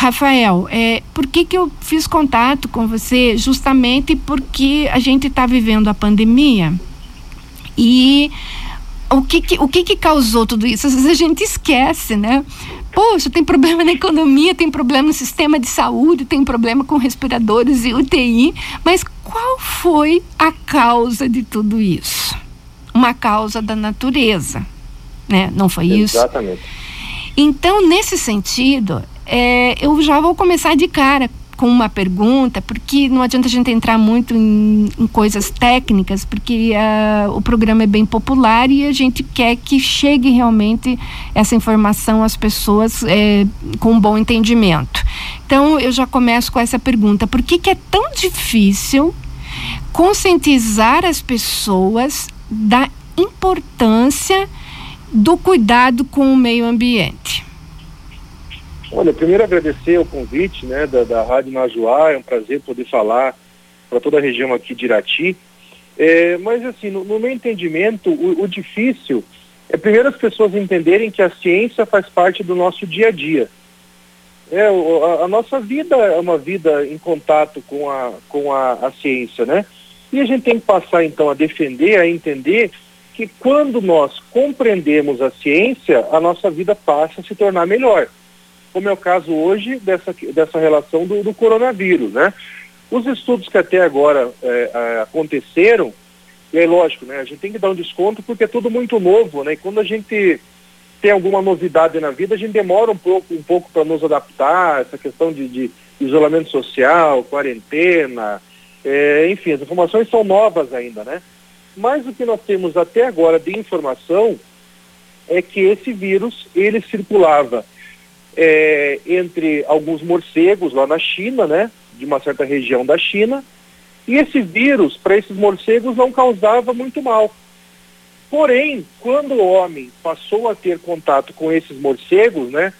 Rafael, é, por que, que eu fiz contato com você? Justamente porque a gente está vivendo a pandemia e o que, que, o que, que causou tudo isso? Às vezes a gente esquece, né? Poxa, tem problema na economia, tem problema no sistema de saúde, tem problema com respiradores e UTI, mas qual foi a causa de tudo isso? Uma causa da natureza, né? Não foi isso? Exatamente. Então, nesse sentido, é, eu já vou começar de cara com uma pergunta, porque não adianta a gente entrar muito em, em coisas técnicas, porque uh, o programa é bem popular e a gente quer que chegue realmente essa informação às pessoas é, com um bom entendimento. Então, eu já começo com essa pergunta: por que, que é tão difícil conscientizar as pessoas da importância do cuidado com o meio ambiente? Olha, primeiro agradecer o convite né, da, da Rádio Najuá, é um prazer poder falar para toda a região aqui de Irati. É, mas assim, no, no meu entendimento, o, o, difícil é primeiro as pessoas entenderem que a ciência faz parte do nosso dia a dia. É, a, a nossa vida é uma vida em contato com a, com a, a ciência, né? E a gente tem que passar então a defender, a entender que quando nós compreendemos a ciência, a nossa vida passa a se tornar melhor como é o caso hoje dessa, dessa relação do, do coronavírus, né? Os estudos que até agora é, aconteceram, e é lógico, né? A gente tem que dar um desconto porque é tudo muito novo, né? E quando a gente tem alguma novidade na vida, a gente demora um pouco, um pouco para nos adaptar, essa questão de, de isolamento social, quarentena, é, enfim, as informações são novas ainda, né? Mas o que nós temos até agora de informação é que esse vírus, ele circulava é, entre alguns morcegos lá na China, né, de uma certa região da China, e esse vírus para esses morcegos não causava muito mal. Porém, quando o homem passou a ter contato com esses morcegos, né,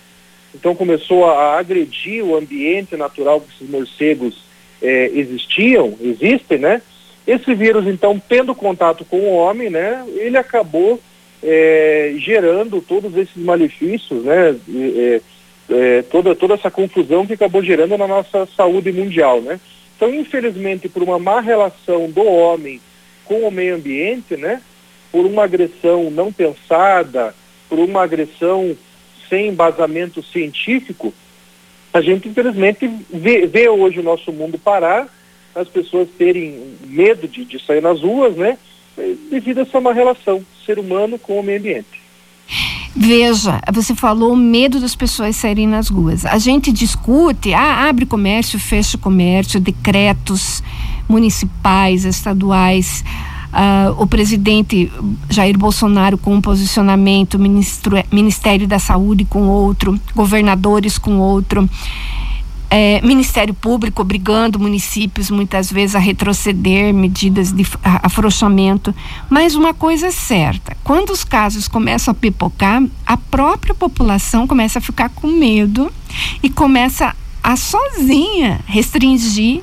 então começou a agredir o ambiente natural que esses morcegos é, existiam, existem, né? Esse vírus, então, tendo contato com o homem, né, ele acabou é, gerando todos esses malefícios, né? É, é, toda, toda essa confusão que acabou gerando na nossa saúde mundial, né? Então, infelizmente, por uma má relação do homem com o meio ambiente, né? Por uma agressão não pensada, por uma agressão sem embasamento científico, a gente infelizmente vê, vê hoje o nosso mundo parar, as pessoas terem medo de, de sair nas ruas, né? Devido a essa má relação ser humano com o meio ambiente. Veja, você falou o medo das pessoas saírem nas ruas. A gente discute, ah, abre comércio, fecha comércio, decretos municipais, estaduais. Uh, o presidente Jair Bolsonaro com um posicionamento, ministro, Ministério da Saúde com outro, governadores com outro é, Ministério Público obrigando municípios muitas vezes a retroceder medidas de afrouxamento. Mas uma coisa é certa: quando os casos começam a pipocar, a própria população começa a ficar com medo e começa a sozinha restringir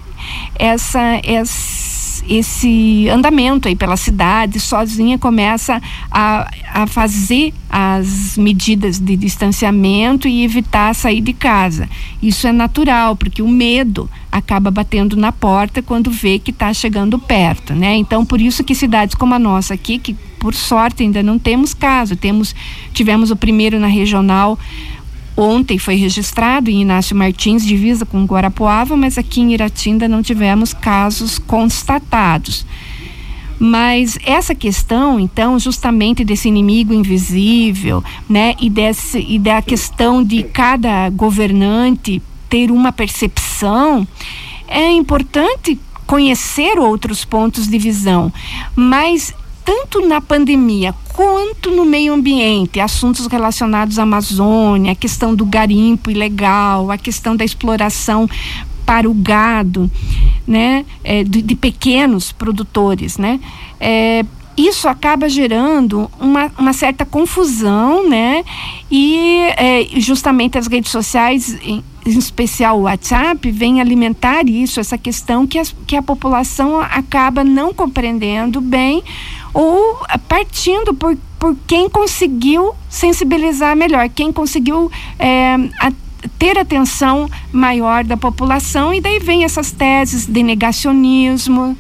essa, essa esse andamento aí pela cidade, sozinha começa a, a fazer as medidas de distanciamento e evitar sair de casa. Isso é natural, porque o medo acaba batendo na porta quando vê que está chegando perto, né? Então, por isso que cidades como a nossa aqui, que por sorte ainda não temos caso, temos tivemos o primeiro na regional Ontem foi registrado em Inácio Martins, divisa com Guarapuava, mas aqui em Iratinda não tivemos casos constatados. Mas essa questão, então, justamente desse inimigo invisível, né, e, desse, e da questão de cada governante ter uma percepção, é importante conhecer outros pontos de visão, mas tanto na pandemia quanto no meio ambiente, assuntos relacionados à Amazônia, a questão do garimpo ilegal, a questão da exploração para o gado, né, é, de, de, pequenos produtores, né, é, isso acaba gerando uma, uma certa confusão, né? E é, justamente as redes sociais, em, em especial o WhatsApp, vem alimentar isso, essa questão que, as, que a população acaba não compreendendo bem ou partindo por, por quem conseguiu sensibilizar melhor, quem conseguiu é, a, ter atenção maior da população e daí vem essas teses de negacionismo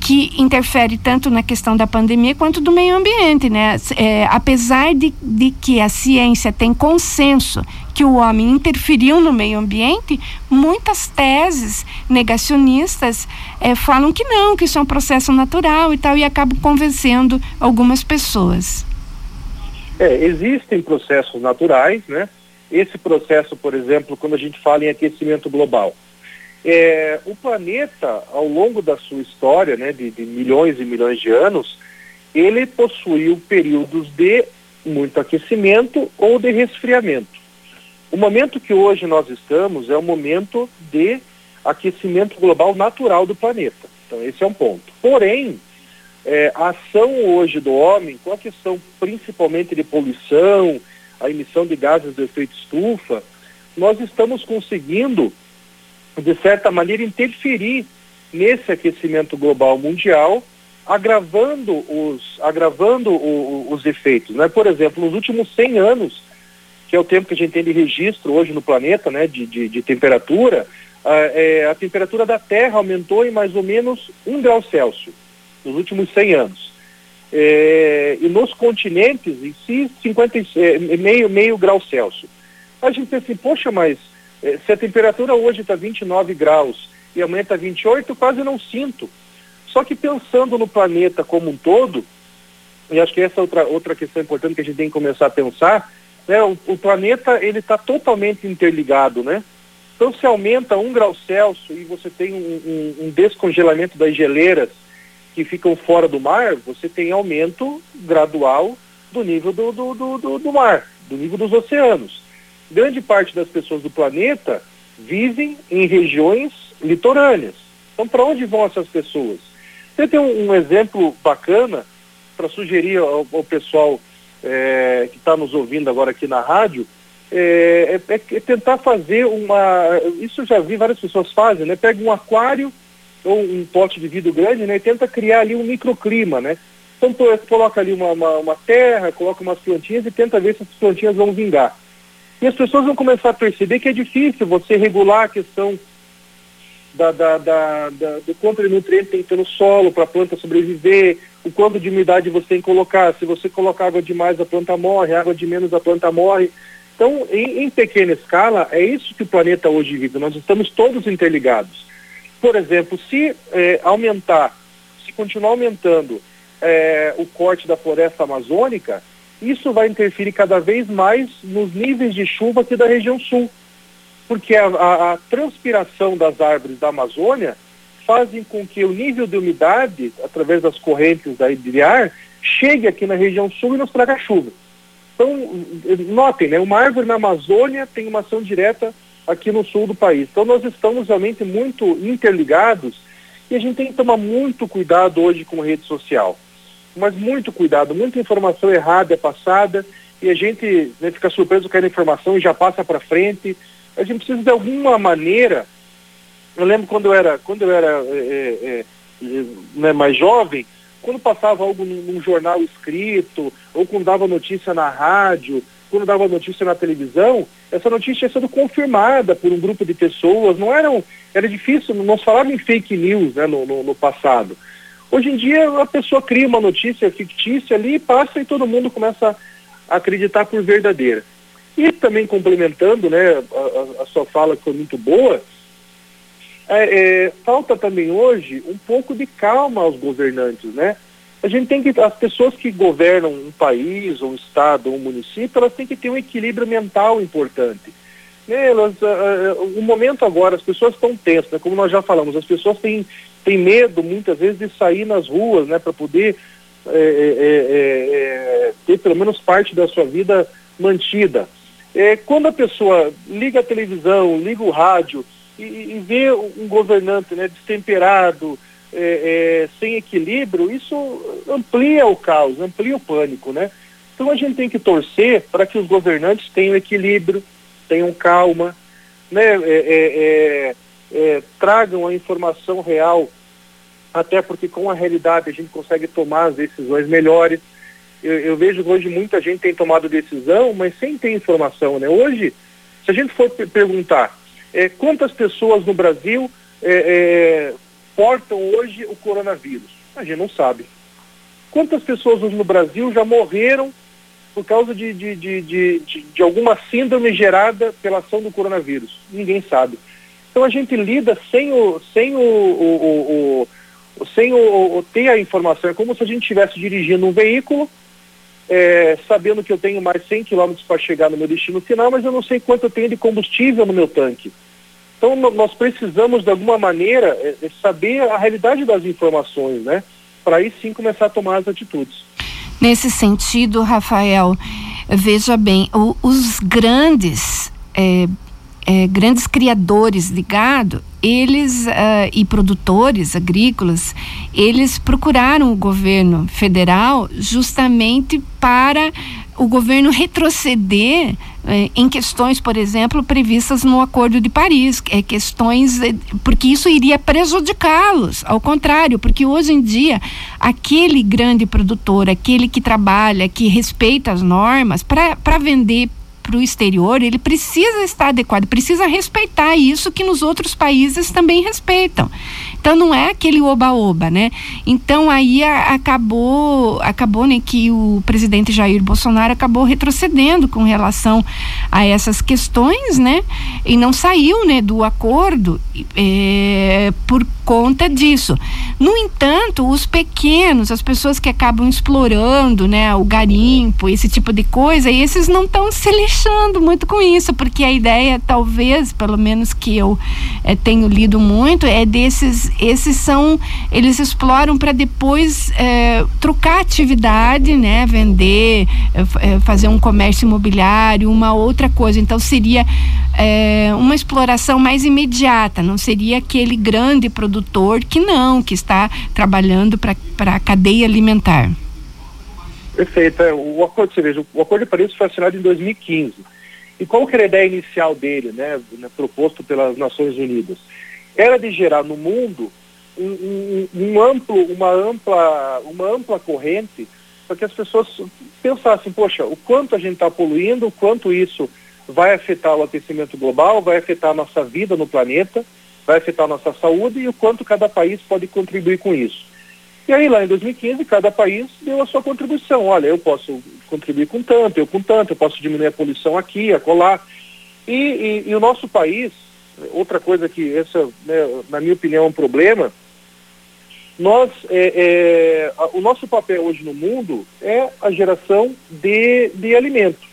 que interfere tanto na questão da pandemia quanto do meio ambiente, né? É, apesar de, de que a ciência tem consenso que o homem interferiu no meio ambiente, muitas teses negacionistas é, falam que não, que isso é um processo natural e tal, e acabam convencendo algumas pessoas. É, existem processos naturais, né? Esse processo, por exemplo, quando a gente fala em aquecimento global, é, o planeta, ao longo da sua história, né, de, de milhões e milhões de anos, ele possuiu períodos de muito aquecimento ou de resfriamento. O momento que hoje nós estamos é o momento de aquecimento global natural do planeta. Então, esse é um ponto. Porém, é, a ação hoje do homem, com a questão principalmente de poluição, a emissão de gases de efeito estufa, nós estamos conseguindo de certa maneira, interferir nesse aquecimento global mundial, agravando os, agravando o, os efeitos. Né? Por exemplo, nos últimos 100 anos, que é o tempo que a gente tem de registro hoje no planeta, né, de, de, de temperatura, a, é, a temperatura da Terra aumentou em mais ou menos um grau Celsius nos últimos 100 anos. É, e nos continentes, em si, 50, é, meio, meio grau Celsius. A gente pensa assim, poxa, mas é, se a temperatura hoje está 29 graus e amanhã está 28, quase não sinto. Só que pensando no planeta como um todo, e acho que essa é outra, outra questão importante que a gente tem que começar a pensar, né, o, o planeta ele está totalmente interligado, né? Então se aumenta um grau Celsius e você tem um, um, um descongelamento das geleiras que ficam fora do mar, você tem aumento gradual do nível do, do, do, do mar, do nível dos oceanos grande parte das pessoas do planeta vivem em regiões litorâneas. Então, para onde vão essas pessoas? Você tem um, um exemplo bacana para sugerir ao, ao pessoal é, que está nos ouvindo agora aqui na rádio, é, é, é, tentar fazer uma. Isso eu já vi várias pessoas fazem, né? Pega um aquário ou um pote de vidro grande, né? E tenta criar ali um microclima, né? Então coloca ali uma, uma, uma terra, coloca umas plantinhas e tenta ver se as plantinhas vão vingar. E as pessoas vão começar a perceber que é difícil você regular a questão da, da, da, da do quanto de nutriente tem que ter no solo para a planta sobreviver, o quanto de umidade você tem que colocar. Se você colocar água demais, a planta morre, água de menos, a planta morre. Então, em, em pequena escala, é isso que o planeta hoje vive. Nós estamos todos interligados. Por exemplo, se é, aumentar, se continuar aumentando é, o corte da floresta amazônica, isso vai interferir cada vez mais nos níveis de chuva aqui da região sul, porque a, a, a transpiração das árvores da Amazônia fazem com que o nível de umidade, através das correntes da, de ar, chegue aqui na região sul e nos traga chuva. Então, notem, né, uma árvore na Amazônia tem uma ação direta aqui no sul do país. Então, nós estamos realmente muito interligados e a gente tem que tomar muito cuidado hoje com rede social mas muito cuidado, muita informação errada é passada e a gente né, fica surpreso com a informação e já passa para frente. A gente precisa de alguma maneira. Eu lembro quando eu era, quando eu era é, é, é, né, mais jovem, quando passava algo num, num, jornal escrito, ou quando dava notícia na rádio, quando dava notícia na televisão, essa notícia ia sendo confirmada por um grupo de pessoas. Não eram, era difícil, não se falava em fake news né, no, no, no passado. Hoje em dia a pessoa cria uma notícia fictícia ali, passa e todo mundo começa a acreditar por verdadeira. E também complementando, né, a, a sua fala que foi muito boa, é, é, falta também hoje um pouco de calma aos governantes, né? A gente tem que, as pessoas que governam um país, um estado, um município, elas têm que ter um equilíbrio mental importante. Né? Elas, uh, uh, o momento agora, as pessoas estão tensas, né? como nós já falamos, as pessoas têm tem medo muitas vezes de sair nas ruas, né, para poder é é, é, é, ter pelo menos parte da sua vida mantida. Quando a pessoa liga a televisão, liga o rádio e, e vê um governante né, destemperado, sem equilíbrio, isso amplia o caos, amplia o pânico, né? Então a gente tem que torcer para que os governantes tenham equilíbrio, tenham calma, né? É, é, tragam a informação real, até porque com a realidade a gente consegue tomar as decisões melhores. Eu, eu vejo que hoje muita gente tem tomado decisão, mas sem ter informação, né? Hoje, Se a gente for perguntar é, quantas pessoas no Brasil é, é, portam hoje o coronavírus, a gente não sabe. Quantas pessoas hoje no Brasil já morreram por causa de, de, de, de, de alguma síndrome gerada pela ação do coronavírus? Ninguém sabe. Então a gente lida sem o, sem o, o, o, o sem o, ter a informação. É como se a gente estivesse dirigindo um veículo, é, sabendo que eu tenho mais 100 quilômetros para chegar no meu destino final, mas eu não sei quanto eu tenho de combustível no meu tanque. Então nós precisamos de alguma maneira é, é, saber a realidade das informações, né? Para aí sim começar a tomar as atitudes. Nesse sentido, Rafael, veja bem, o, os grandes é, é, grandes criadores de gado, eles uh, e produtores agrícolas, eles procuraram o governo federal justamente para o governo retroceder eh, em questões, por exemplo, previstas no Acordo de Paris, é, questões eh, porque isso iria prejudicá-los, ao contrário, porque hoje em dia aquele grande produtor, aquele que trabalha, que respeita as normas, para vender para o exterior, ele precisa estar adequado, precisa respeitar isso que nos outros países também respeitam. Então não é aquele oba-oba, né? Então aí a, acabou, acabou né, que o presidente Jair Bolsonaro acabou retrocedendo com relação a essas questões, né? E não saiu, né, do acordo é, por conta disso. No entanto, os pequenos, as pessoas que acabam explorando, né, o garimpo, esse tipo de coisa, esses não estão se lixando muito com isso, porque a ideia, talvez, pelo menos que eu é, tenho lido muito, é desses esses são, eles exploram para depois é, trocar atividade, né? Vender, é, fazer um comércio imobiliário, uma outra coisa. Então seria uma exploração mais imediata, não seria aquele grande produtor que não, que está trabalhando para a cadeia alimentar. Perfeito. É, o acordo, você veja, o acordo de Paris foi assinado em 2015. E qual que era a ideia inicial dele, né, né proposto pelas Nações Unidas? era de gerar no mundo um, um, um, amplo, uma ampla, uma ampla corrente para que as pessoas pensassem, poxa, o quanto a gente está poluindo, o quanto isso vai afetar o aquecimento global, vai afetar a nossa vida no planeta, vai afetar a nossa saúde e o quanto cada país pode contribuir com isso. E aí lá em 2015 cada país deu a sua contribuição. Olha, eu posso contribuir com tanto, eu com tanto, eu posso diminuir a poluição aqui, acolá. E, e, e o nosso país, outra coisa que essa, né, na minha opinião, é um problema, nós, é, é, o nosso papel hoje no mundo é a geração de, de alimento.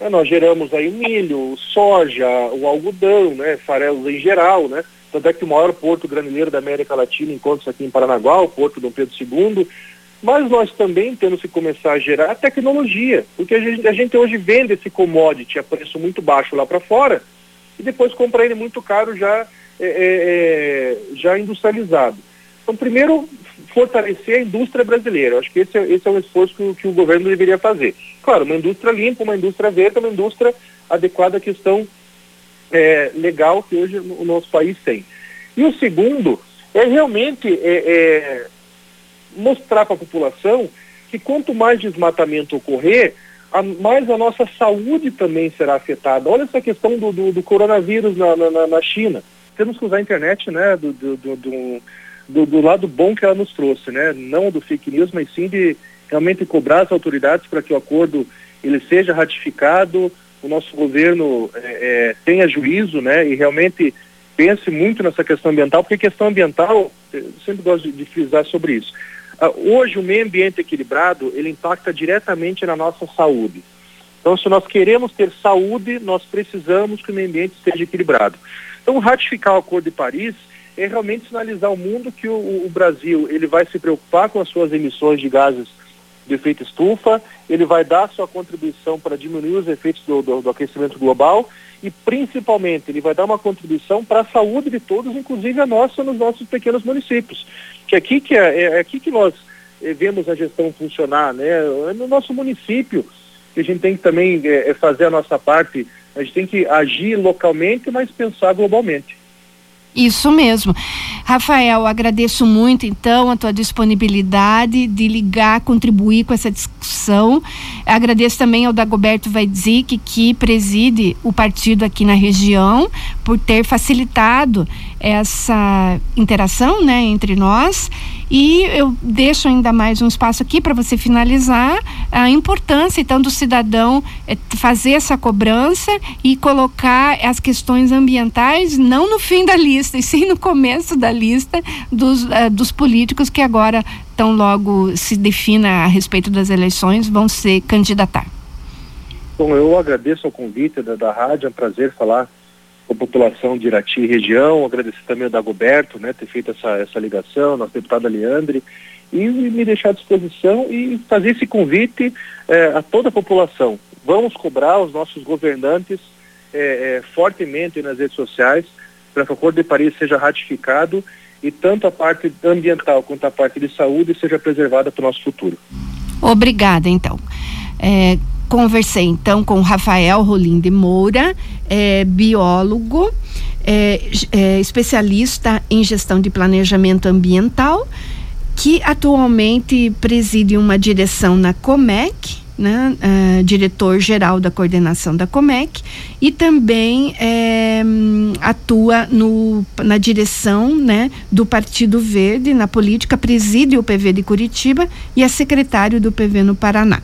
É, nós geramos aí o milho, soja, o algodão, né, farelos em geral, né? Tanto é que o maior porto granileiro da América Latina encontra-se aqui em Paranaguá, o Porto Dom Pedro II. Mas nós também temos que começar a gerar tecnologia, porque a gente, a gente hoje vende esse commodity a preço muito baixo lá para fora, e depois compra ele muito caro já, é, é, é, já industrializado. Então, primeiro, fortalecer a indústria brasileira. Acho que esse é, esse é um esforço que, que, o governo deveria fazer. Claro, uma indústria limpa, uma indústria verde, uma indústria adequada à questão é, legal que hoje o nosso país tem. E o segundo é realmente é, é mostrar para a população que quanto mais desmatamento ocorrer, a, mais a nossa saúde também será afetada. Olha essa questão do, do, do coronavírus na, na, na, China. Temos que usar a internet né, do, do, do, lado bom que ela nos trouxe, né? não do fake news, mas sim de realmente cobrar as autoridades para que o acordo ele seja ratificado, o nosso governo é, é, tenha juízo né, e realmente pense muito nessa questão ambiental, porque questão ambiental, eu sempre gosto de, de frisar sobre isso. Uh, hoje o meio ambiente equilibrado, ele impacta diretamente na nossa saúde. Então, se nós queremos ter saúde, nós precisamos que o meio ambiente esteja equilibrado. Então, ratificar o Acordo de Paris é realmente sinalizar ao mundo que o, o Brasil ele vai se preocupar com as suas emissões de gases de efeito estufa, ele vai dar sua contribuição para diminuir os efeitos do, do, do aquecimento global e, principalmente, ele vai dar uma contribuição para a saúde de todos, inclusive a nossa nos nossos pequenos municípios. Que aqui que é, é, é aqui que nós é, vemos a gestão funcionar, né? É no nosso município que a gente tem que também é, fazer a nossa parte. A gente tem que agir localmente, mas pensar globalmente. Isso mesmo. Rafael, agradeço muito então a tua disponibilidade de ligar, contribuir com essa discussão. Agradeço também ao Dagoberto Vaidzik, que preside o partido aqui na região, por ter facilitado essa interação né, entre nós. E eu deixo ainda mais um espaço aqui para você finalizar a importância então do cidadão é, fazer essa cobrança e colocar as questões ambientais não no fim da lista, e sim no começo da lista dos, uh, dos políticos que agora tão logo se defina a respeito das eleições vão se candidatar. Bom, eu agradeço o convite da, da rádio, é um prazer falar com a população de Irati e região, agradecer também ao Dagoberto, né, ter feito essa, essa ligação, nossa deputada Leandre, e me deixar à disposição e fazer esse convite eh, a toda a população. Vamos cobrar os nossos governantes eh, eh, fortemente nas redes sociais para que o Acordo de Paris seja ratificado e tanto a parte ambiental quanto a parte de saúde seja preservada para o nosso futuro. Obrigada, então. É, Conversei então com Rafael Rolim de Moura, é, biólogo, é, é, especialista em gestão de planejamento ambiental, que atualmente preside uma direção na Comec, né, uh, diretor-geral da coordenação da Comec, e também é, atua no, na direção né, do Partido Verde, na política, preside o PV de Curitiba e é secretário do PV no Paraná.